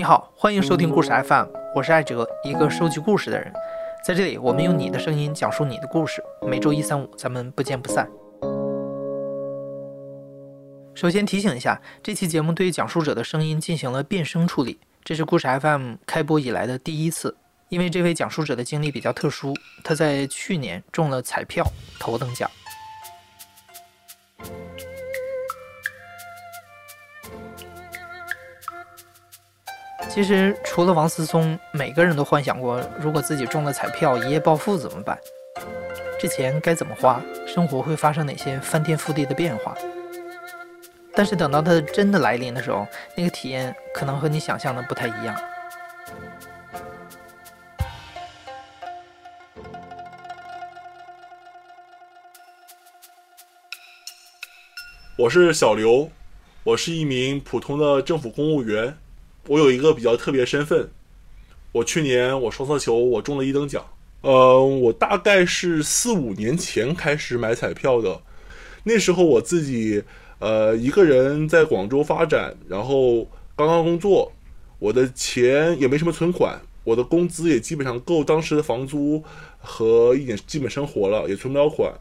你好，欢迎收听故事 FM，我是艾哲，一个收集故事的人。在这里，我们用你的声音讲述你的故事。每周一、三、五，咱们不见不散。首先提醒一下，这期节目对讲述者的声音进行了变声处理，这是故事 FM 开播以来的第一次。因为这位讲述者的经历比较特殊，他在去年中了彩票头等奖。其实，除了王思聪，每个人都幻想过，如果自己中了彩票，一夜暴富怎么办？这钱该怎么花？生活会发生哪些翻天覆地的变化？但是等到它真的来临的时候，那个体验可能和你想象的不太一样。我是小刘，我是一名普通的政府公务员。我有一个比较特别身份，我去年我双色球我中了一等奖。呃，我大概是四五年前开始买彩票的，那时候我自己呃一个人在广州发展，然后刚刚工作，我的钱也没什么存款，我的工资也基本上够当时的房租和一点基本生活了，也存不了款。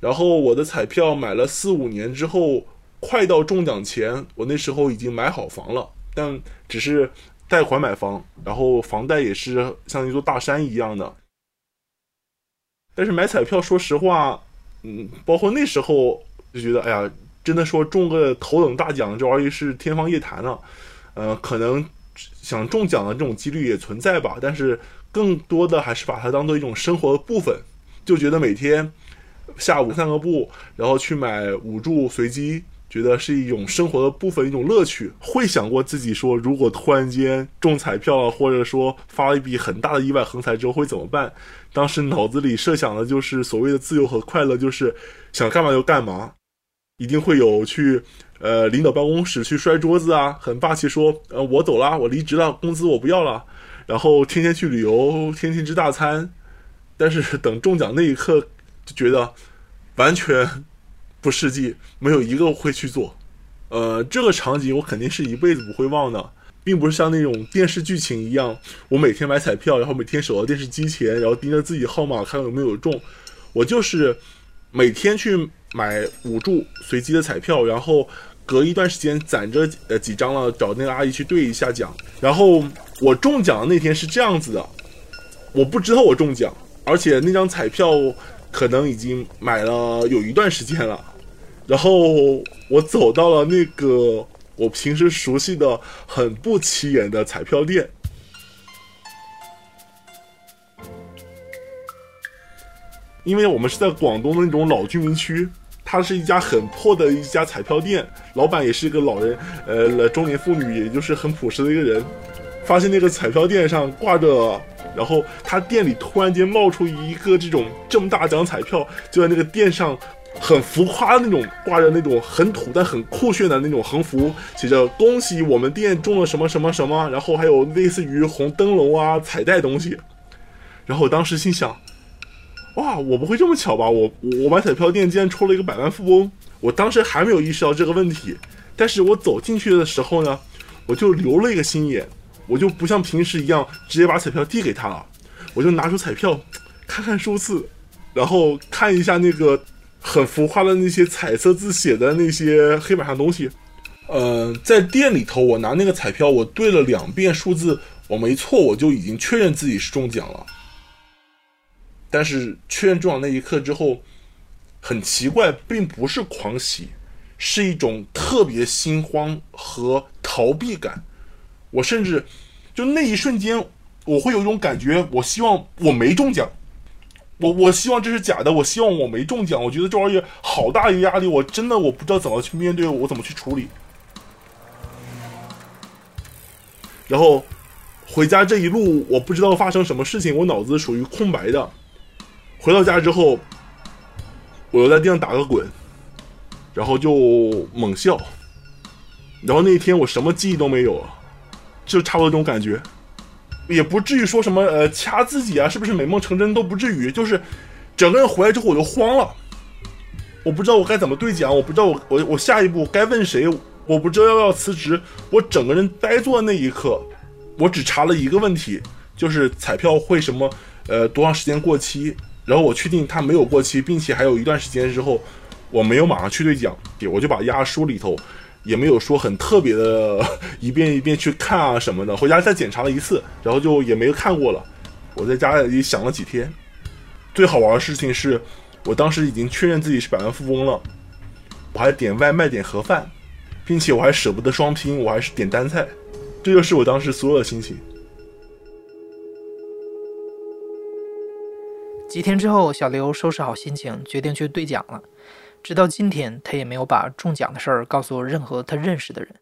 然后我的彩票买了四五年之后，快到中奖前，我那时候已经买好房了。但只是贷款买房，然后房贷也是像一座大山一样的。但是买彩票，说实话，嗯，包括那时候就觉得，哎呀，真的说中个头等大奖，这玩意是天方夜谭了。呃，可能想中奖的这种几率也存在吧，但是更多的还是把它当做一种生活的部分，就觉得每天下午散个步，然后去买五注随机。觉得是一种生活的部分，一种乐趣。会想过自己说，如果突然间中彩票了，或者说发了一笔很大的意外横财之后会怎么办？当时脑子里设想的就是所谓的自由和快乐，就是想干嘛就干嘛，一定会有去呃领导办公室去摔桌子啊，很霸气说呃我走了，我离职了，工资我不要了，然后天天去旅游，天天吃大餐。但是等中奖那一刻，就觉得完全。不世纪，没有一个会去做。呃，这个场景我肯定是一辈子不会忘的，并不是像那种电视剧情一样，我每天买彩票，然后每天守到电视机前，然后盯着自己号码看有没有中。我就是每天去买五注随机的彩票，然后隔一段时间攒着呃几张了，找那个阿姨去兑一下奖。然后我中奖的那天是这样子的，我不知道我中奖，而且那张彩票可能已经买了有一段时间了。然后我走到了那个我平时熟悉的很不起眼的彩票店，因为我们是在广东的那种老居民区，它是一家很破的一家彩票店，老板也是一个老人，呃，中年妇女，也就是很朴实的一个人。发现那个彩票店上挂着，然后他店里突然间冒出一个这种这么大奖彩票，就在那个店上。很浮夸的那种，挂着那种很土但很酷炫的那种横幅，写着“恭喜我们店中了什么什么什么”，然后还有类似于红灯笼啊、彩带东西。然后我当时心想：“哇，我不会这么巧吧？我我买彩票店竟然抽了一个百万富翁！”我当时还没有意识到这个问题，但是我走进去的时候呢，我就留了一个心眼，我就不像平时一样直接把彩票递给他了，我就拿出彩票看看数字，然后看一下那个。很浮夸的那些彩色字写的那些黑板上东西，呃，在店里头，我拿那个彩票，我对了两遍数字，我没错，我就已经确认自己是中奖了。但是确认中奖那一刻之后，很奇怪，并不是狂喜，是一种特别心慌和逃避感。我甚至就那一瞬间，我会有一种感觉，我希望我没中奖。我我希望这是假的，我希望我没中奖。我觉得这玩意好大一个压力，我真的我不知道怎么去面对，我怎么去处理。然后回家这一路，我不知道发生什么事情，我脑子属于空白的。回到家之后，我又在地上打个滚，然后就猛笑。然后那一天我什么记忆都没有，就差不多这种感觉。也不至于说什么呃掐自己啊，是不是美梦成真都不至于，就是整个人回来之后我就慌了，我不知道我该怎么对讲，我不知道我我我下一步该问谁，我不知道要不要辞职，我整个人呆坐那一刻，我只查了一个问题，就是彩票会什么呃多长时间过期，然后我确定它没有过期，并且还有一段时间之后，我没有马上去兑奖，我就把压书里头也没有说很特别的 一遍一遍去看啊什么的，回家再检查了一次，然后就也没看过了。我在家里想了几天，最好玩的事情是，我当时已经确认自己是百万富翁了，我还点外卖点盒饭，并且我还舍不得双拼，我还是点单菜，这就是我当时所有的心情。几天之后，小刘收拾好心情，决定去兑奖了。直到今天，他也没有把中奖的事儿告诉任何他认识的人。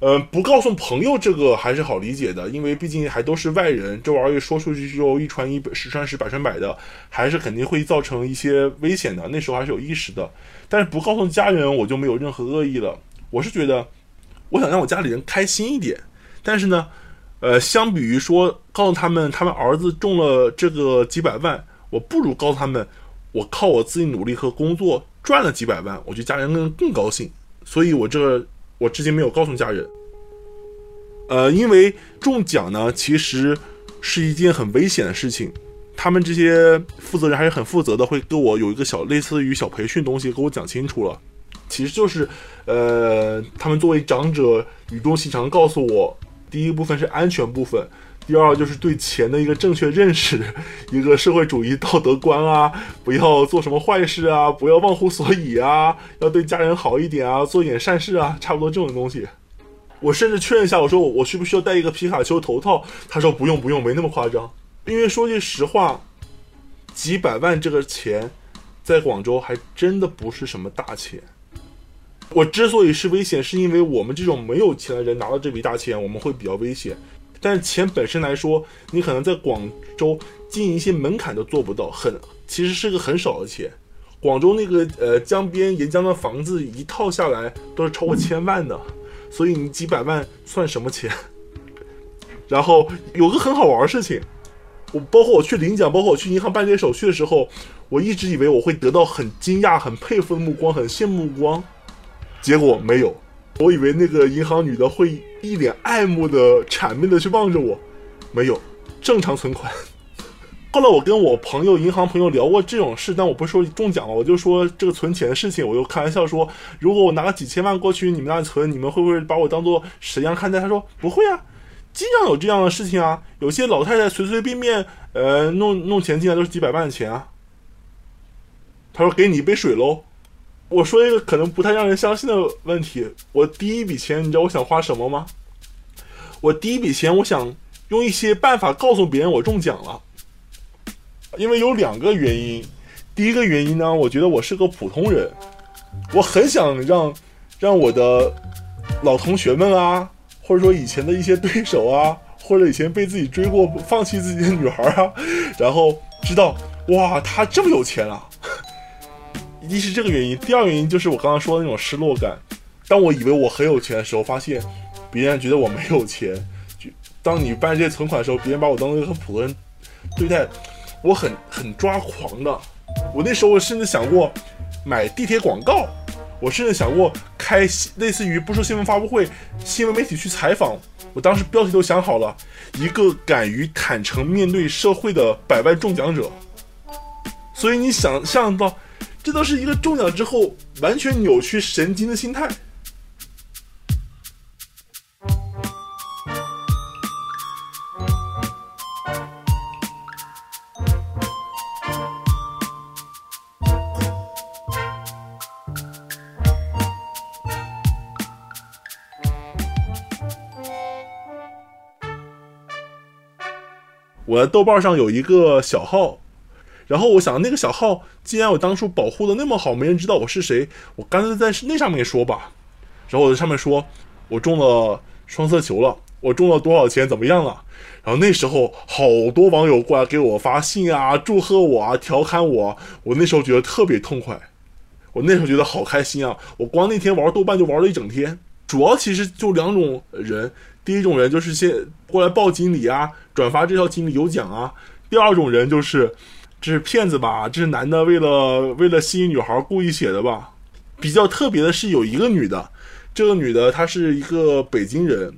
嗯，不告诉朋友这个还是好理解的，因为毕竟还都是外人，这玩意儿说出去就一传一，十传十，百传百的，还是肯定会造成一些危险的。那时候还是有意识的，但是不告诉家人，我就没有任何恶意了。我是觉得，我想让我家里人开心一点，但是呢，呃，相比于说告诉他们他们儿子中了这个几百万，我不如告诉他们，我靠我自己努力和工作赚了几百万，我觉得家人更更高兴。所以我这。我至今没有告诉家人，呃，因为中奖呢，其实是一件很危险的事情。他们这些负责人还是很负责的，会跟我有一个小类似于小培训东西，给我讲清楚了。其实就是，呃，他们作为长者，语重心长告诉我，第一部分是安全部分，第二就是对钱的一个正确认识，一个社会主义道德观啊，不要做什么坏事啊，不要忘乎所以啊，要对家人好一点啊，做一点善事啊，差不多这种东西。我甚至确认一下，我说我需不需要戴一个皮卡丘头套？他说不用不用，没那么夸张。因为说句实话，几百万这个钱，在广州还真的不是什么大钱。我之所以是危险，是因为我们这种没有钱的人拿到这笔大钱，我们会比较危险。但是钱本身来说，你可能在广州经营一些门槛都做不到，很其实是个很少的钱。广州那个呃江边沿江的房子一套下来都是超过千万的，所以你几百万算什么钱？然后有个很好玩的事情，我包括我去领奖，包括我去银行办这些手续的时候，我一直以为我会得到很惊讶、很佩服的目光、很羡慕目光，结果没有。我以为那个银行女的会一脸爱慕的、谄媚的去望着我，没有，正常存款。后来我跟我朋友、银行朋友聊过这种事，但我不是说中奖了，我就说这个存钱的事情，我就开玩笑说，如果我拿个几千万过去你们那存，你们会不会把我当做神一样看待？他说不会啊，经常有这样的事情啊，有些老太太随随便便呃弄弄钱进来都是几百万的钱啊。他说给你一杯水喽。我说一个可能不太让人相信的问题：我第一笔钱，你知道我想花什么吗？我第一笔钱，我想用一些办法告诉别人我中奖了。因为有两个原因。第一个原因呢，我觉得我是个普通人，我很想让让我的老同学们啊，或者说以前的一些对手啊，或者以前被自己追过、放弃自己的女孩啊，然后知道哇，他这么有钱啊。一是这个原因，第二原因就是我刚刚说的那种失落感。当我以为我很有钱的时候，发现别人觉得我没有钱。就当你办这些存款的时候，别人把我当做一个普通人对待，我很很抓狂的。我那时候我甚至想过买地铁广告，我甚至想过开类似于不说新闻发布会，新闻媒体去采访。我当时标题都想好了，一个敢于坦诚面对社会的百万中奖者。所以你想象到。这都是一个中奖之后完全扭曲神经的心态。我在豆瓣上有一个小号。然后我想，那个小号既然我当初保护的那么好，没人知道我是谁，我干脆在那上面说吧。然后我在上面说，我中了双色球了，我中了多少钱，怎么样了？然后那时候好多网友过来给我发信啊，祝贺我啊，调侃我。我那时候觉得特别痛快，我那时候觉得好开心啊！我光那天玩豆瓣就玩了一整天。主要其实就两种人，第一种人就是先过来报锦鲤啊，转发这条锦鲤有奖啊。第二种人就是。这是骗子吧？这是男的为了为了吸引女孩故意写的吧？比较特别的是有一个女的，这个女的她是一个北京人，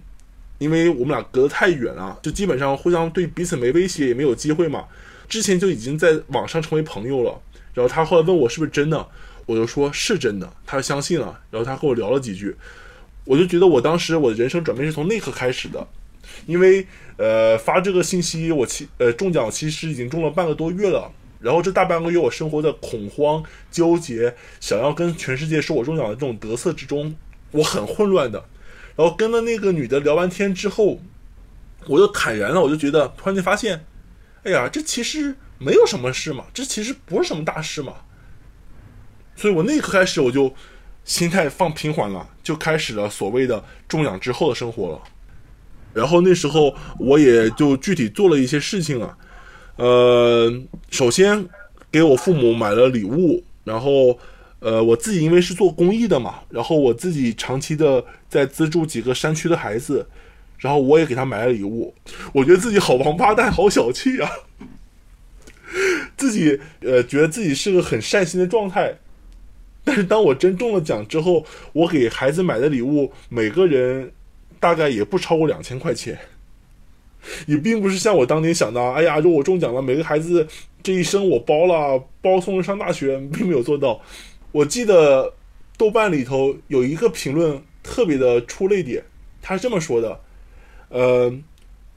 因为我们俩隔得太远了，就基本上互相对彼此没威胁，也没有机会嘛。之前就已经在网上成为朋友了。然后他后来问我是不是真的，我就说是真的，他相信了。然后他跟我聊了几句，我就觉得我当时我的人生转变是从那刻开始的。因为呃发这个信息，我其呃中奖其实已经中了半个多月了。然后这大半个月我生活在恐慌、纠结，想要跟全世界说我中奖的这种得瑟之中，我很混乱的。然后跟了那个女的聊完天之后，我就坦然了，我就觉得突然间发现，哎呀，这其实没有什么事嘛，这其实不是什么大事嘛。所以我那一刻开始，我就心态放平缓了，就开始了所谓的中奖之后的生活了。然后那时候我也就具体做了一些事情啊，呃，首先给我父母买了礼物，然后。呃，我自己因为是做公益的嘛，然后我自己长期的在资助几个山区的孩子，然后我也给他买了礼物。我觉得自己好王八蛋，好小气啊！自己呃，觉得自己是个很善心的状态，但是当我真中了奖之后，我给孩子买的礼物，每个人大概也不超过两千块钱，也并不是像我当年想的，哎呀，如果我中奖了，每个孩子这一生我包了，包送上大学，并没有做到。我记得豆瓣里头有一个评论特别的出泪点，他是这么说的：，呃，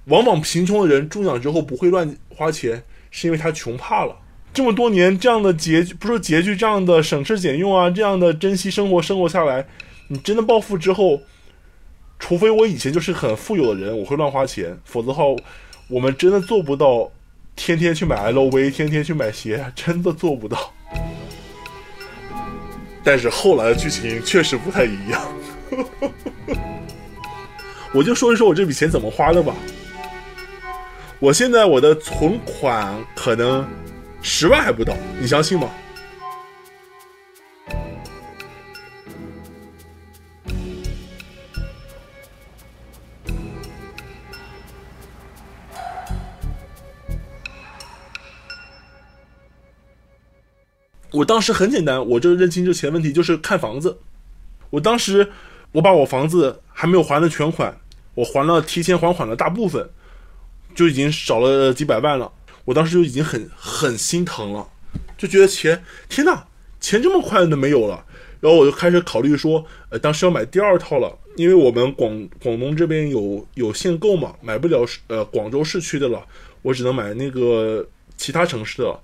往往贫穷的人中奖之后不会乱花钱，是因为他穷怕了。这么多年这样的拮据，不说拮据，这样的省吃俭用啊，这样的珍惜生活生活下来，你真的暴富之后，除非我以前就是很富有的人，我会乱花钱，否则的话，我们真的做不到天天去买 LV，天天去买鞋，真的做不到。但是后来的剧情确实不太一样，我就说一说我这笔钱怎么花的吧。我现在我的存款可能十万还不到，你相信吗？我当时很简单，我就认清这钱问题，就是看房子。我当时我把我房子还没有还的全款，我还了提前还款的大部分，就已经少了几百万了。我当时就已经很很心疼了，就觉得钱，天呐，钱这么快的没有了。然后我就开始考虑说，呃，当时要买第二套了，因为我们广广东这边有有限购嘛，买不了呃广州市区的了，我只能买那个其他城市的。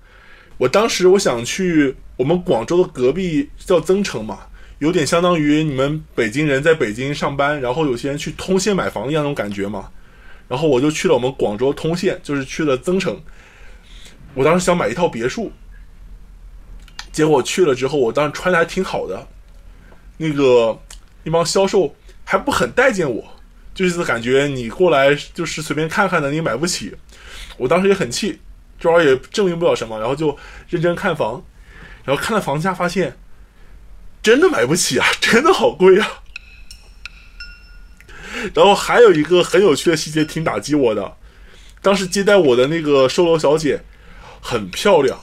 我当时我想去我们广州的隔壁叫增城嘛，有点相当于你们北京人在北京上班，然后有些人去通县买房一样那种感觉嘛。然后我就去了我们广州通县，就是去了增城。我当时想买一套别墅，结果去了之后，我当时穿的还挺好的，那个那帮销售还不很待见我，就是感觉你过来就是随便看看的，你买不起。我当时也很气。这玩意也证明不了什么，然后就认真看房，然后看了房价，发现真的买不起啊，真的好贵啊。然后还有一个很有趣的细节，挺打击我的。当时接待我的那个售楼小姐很漂亮，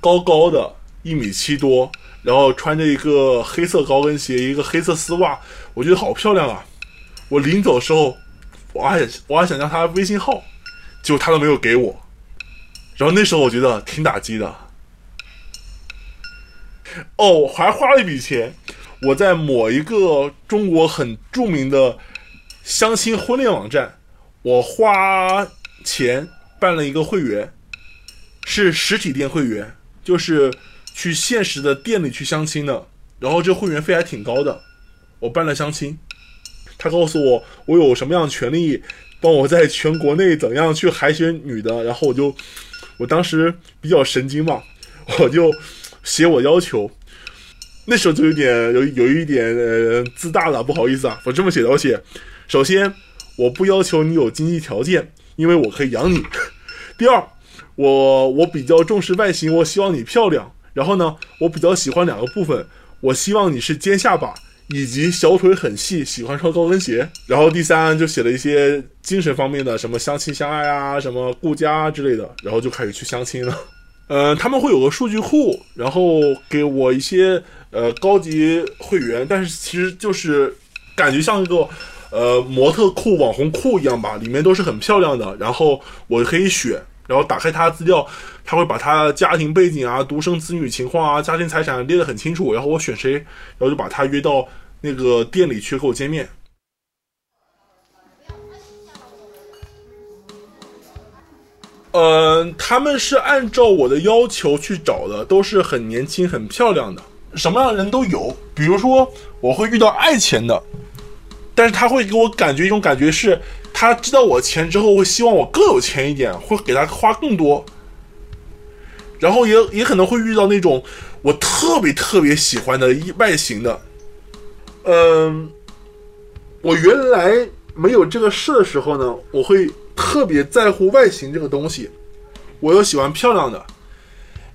高高的，一米七多，然后穿着一个黑色高跟鞋，一个黑色丝袜，我觉得好漂亮啊。我临走的时候，我还我还想要她微信号，结果她都没有给我。然后那时候我觉得挺打击的，哦，我还花了一笔钱，我在某一个中国很著名的相亲婚恋网站，我花钱办了一个会员，是实体店会员，就是去现实的店里去相亲的，然后这会员费还挺高的，我办了相亲，他告诉我我有什么样的权利，帮我在全国内怎样去海选女的，然后我就。我当时比较神经嘛，我就写我要求，那时候就有点有有一点呃自大了，不好意思啊，我这么写的，我写，首先我不要求你有经济条件，因为我可以养你。第二，我我比较重视外形，我希望你漂亮。然后呢，我比较喜欢两个部分，我希望你是尖下巴。以及小腿很细，喜欢穿高跟鞋。然后第三就写了一些精神方面的，什么相亲相爱啊，什么顾家之类的。然后就开始去相亲了。嗯，他们会有个数据库，然后给我一些呃高级会员，但是其实就是感觉像一个呃模特库、网红库一样吧，里面都是很漂亮的。然后我可以选，然后打开他的资料，他会把他家庭背景啊、独生子女情况啊、家庭财产列得很清楚。然后我选谁，然后就把他约到那个店里去跟我见面。嗯，他们是按照我的要求去找的，都是很年轻、很漂亮的，什么样的人都有。比如说，我会遇到爱钱的，但是他会给我感觉一种感觉是，他知道我钱之后会希望我更有钱一点，会给他花更多。然后也也可能会遇到那种我特别特别喜欢的外形的。嗯，我原来没有这个事的时候呢，我会。特别在乎外形这个东西，我又喜欢漂亮的。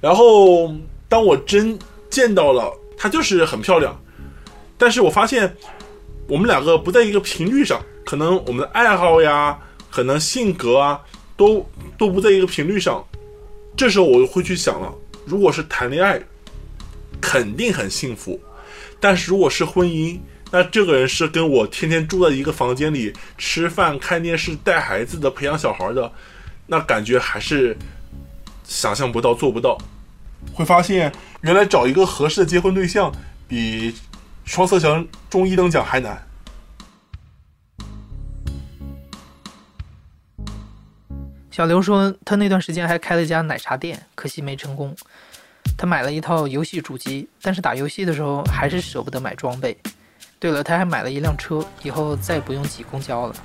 然后当我真见到了她，就是很漂亮。但是我发现我们两个不在一个频率上，可能我们的爱好呀，可能性格啊，都都不在一个频率上。这时候我就会去想了，如果是谈恋爱，肯定很幸福；但是如果是婚姻，那这个人是跟我天天住在一个房间里吃饭、看电视、带孩子的、培养小孩的，那感觉还是想象不到、做不到。会发现原来找一个合适的结婚对象比双色球中一等奖还难。小刘说，他那段时间还开了一家奶茶店，可惜没成功。他买了一套游戏主机，但是打游戏的时候还是舍不得买装备。对了，他还买了一辆车，以后再也不用挤公交了。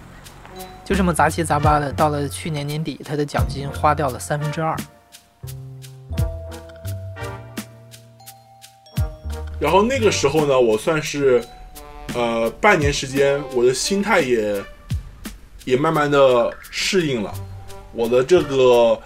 就这么杂七杂八的，到了去年年底，他的奖金花掉了三分之二。然后那个时候呢，我算是，呃，半年时间，我的心态也也慢慢的适应了，我的这个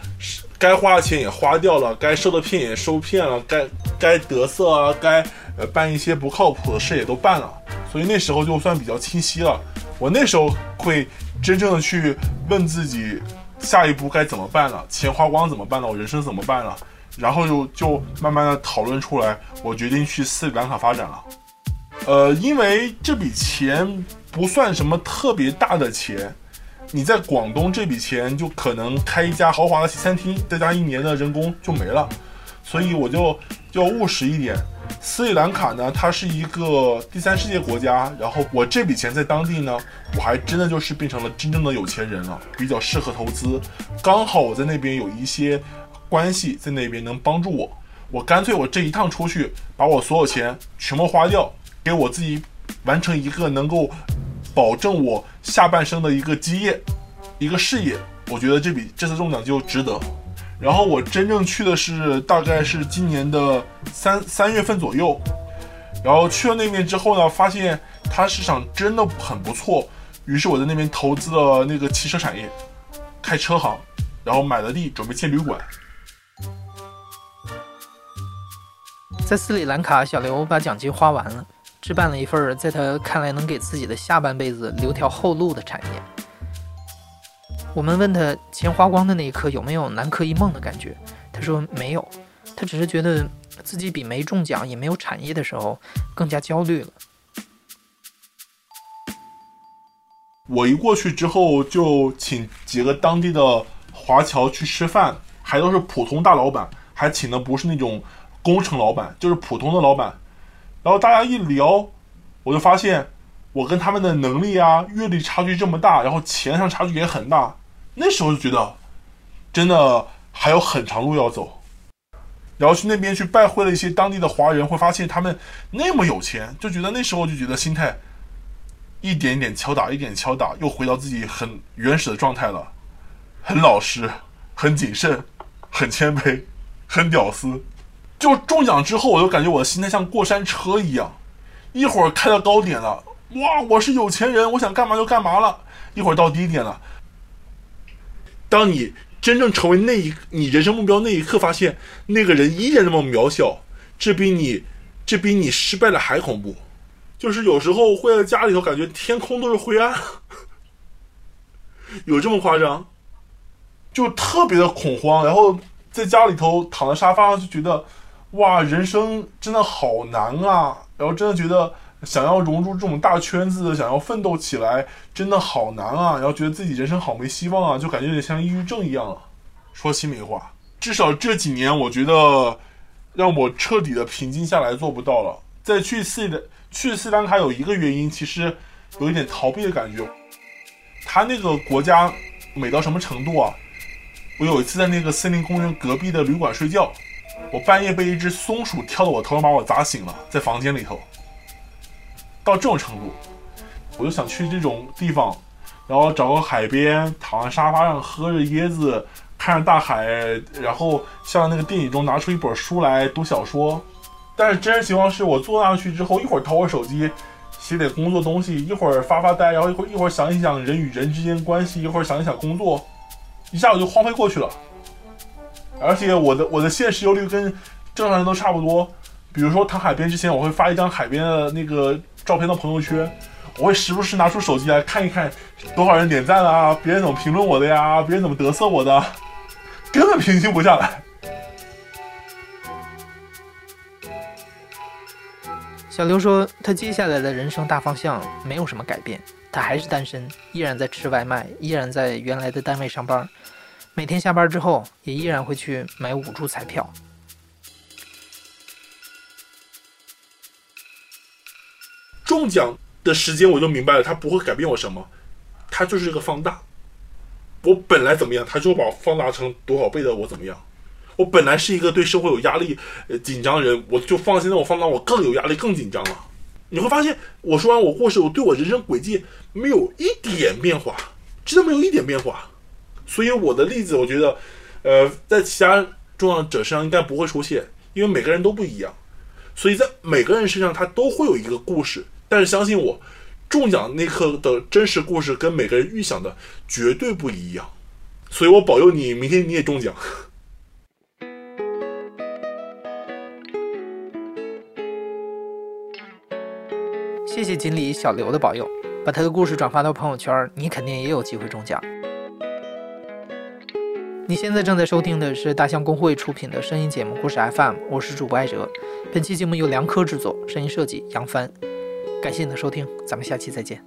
该花的钱也花掉了，该受的骗也受骗了，该该得瑟啊，该呃办一些不靠谱的事也都办了。所以那时候就算比较清晰了，我那时候会真正的去问自己，下一步该怎么办了？钱花光怎么办了？我人生怎么办了？然后就就慢慢的讨论出来，我决定去斯里兰卡发展了。呃，因为这笔钱不算什么特别大的钱，你在广东这笔钱就可能开一家豪华的西餐厅，再加一年的人工就没了，所以我就要务实一点。斯里兰卡呢，它是一个第三世界国家，然后我这笔钱在当地呢，我还真的就是变成了真正的有钱人了，比较适合投资。刚好我在那边有一些关系，在那边能帮助我，我干脆我这一趟出去，把我所有钱全部花掉，给我自己完成一个能够保证我下半生的一个基业，一个事业。我觉得这笔这次中奖就值得。然后我真正去的是大概是今年的三三月份左右，然后去了那边之后呢，发现它市场真的很不错，于是我在那边投资了那个汽车产业，开车行，然后买了地，准备建旅馆。在斯里兰卡，小刘把奖金花完了，置办了一份在他看来能给自己的下半辈子留条后路的产业。我们问他钱花光的那一刻有没有南柯一梦的感觉？他说没有，他只是觉得自己比没中奖也没有产业的时候更加焦虑了。我一过去之后就请几个当地的华侨去吃饭，还都是普通大老板，还请的不是那种工程老板，就是普通的老板。然后大家一聊，我就发现我跟他们的能力啊、阅历差距这么大，然后钱上差距也很大。那时候就觉得，真的还有很长路要走，然后去那边去拜会了一些当地的华人，会发现他们那么有钱，就觉得那时候就觉得心态一点一点敲打，一点敲打，又回到自己很原始的状态了，很老实，很谨慎，很谦卑，很屌丝。就中奖之后，我就感觉我的心态像过山车一样，一会儿开到高点了，哇，我是有钱人，我想干嘛就干嘛了；一会儿到低点了。当你真正成为那一你人生目标那一刻，发现那个人依然那么渺小，这比你这比你失败了还恐怖。就是有时候会在家里头感觉天空都是灰暗，有这么夸张？就特别的恐慌，然后在家里头躺在沙发上就觉得，哇，人生真的好难啊！然后真的觉得想要融入这种大圈子，想要奋斗起来，真的好难啊！然后觉得自己人生好没希望啊，就感觉有点像抑郁症一样。说心里话，至少这几年，我觉得让我彻底的平静下来做不到了。在去斯里去斯里兰卡有一个原因，其实有一点逃避的感觉。他那个国家美到什么程度啊？我有一次在那个森林公园隔壁的旅馆睡觉，我半夜被一只松鼠跳到我头上，把我砸醒了，在房间里头。到这种程度，我就想去这种地方，然后找个海边，躺在沙发上喝着椰子，看着大海，然后像那个电影中拿出一本书来读小说。但是真实情况是我坐上去之后，一会儿掏我手机写点工作东西，一会儿发发呆，然后一会儿一会儿想一想人与人之间关系，一会儿想一想工作，一下午就荒废过去了。而且我的我的现实忧虑跟正常人都差不多。比如说躺海边之前，我会发一张海边的那个照片到朋友圈，我会时不时拿出手机来看一看多少人点赞啊，别人怎么评论我的呀，别人怎么得瑟我的，根本平静不下来。小刘说，他接下来的人生大方向没有什么改变，他还是单身，依然在吃外卖，依然在原来的单位上班，每天下班之后也依然会去买五注彩票。中奖的时间我就明白了，它不会改变我什么，它就是一个放大。我本来怎么样，它就把我放大成多少倍的我怎么样。我本来是一个对生活有压力、呃紧张的人，我就放现在我放大，我更有压力、更紧张了。你会发现，我说完我故事，我对我人生轨迹没有一点变化，真的没有一点变化。所以我的例子，我觉得，呃，在其他重要者身上应该不会出现，因为每个人都不一样。所以在每个人身上，他都会有一个故事。但是相信我，中奖那刻的真实故事跟每个人预想的绝对不一样。所以我保佑你，明天你也中奖。谢谢锦鲤小刘的保佑，把他的故事转发到朋友圈，你肯定也有机会中奖。你现在正在收听的是大象公会出品的声音节目故事 FM，我是主播艾哲。本期节目由梁科制作，声音设计杨帆。感谢你的收听，咱们下期再见。